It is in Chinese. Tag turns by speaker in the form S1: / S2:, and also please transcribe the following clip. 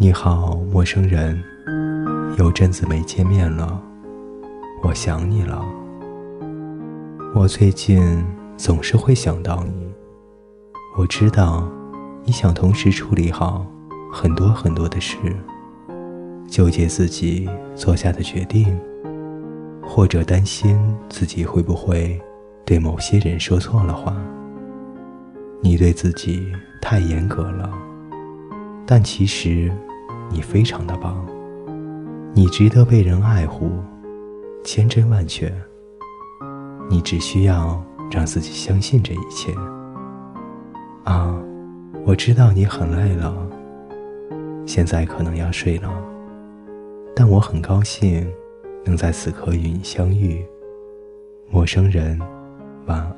S1: 你好，陌生人，有阵子没见面了，我想你了。我最近总是会想到你。我知道，你想同时处理好很多很多的事，纠结自己做下的决定，或者担心自己会不会对某些人说错了话。你对自己太严格了，但其实。你非常的棒，你值得被人爱护，千真万确。你只需要让自己相信这一切。啊，我知道你很累了，现在可能要睡了，但我很高兴能在此刻与你相遇。陌生人，晚安。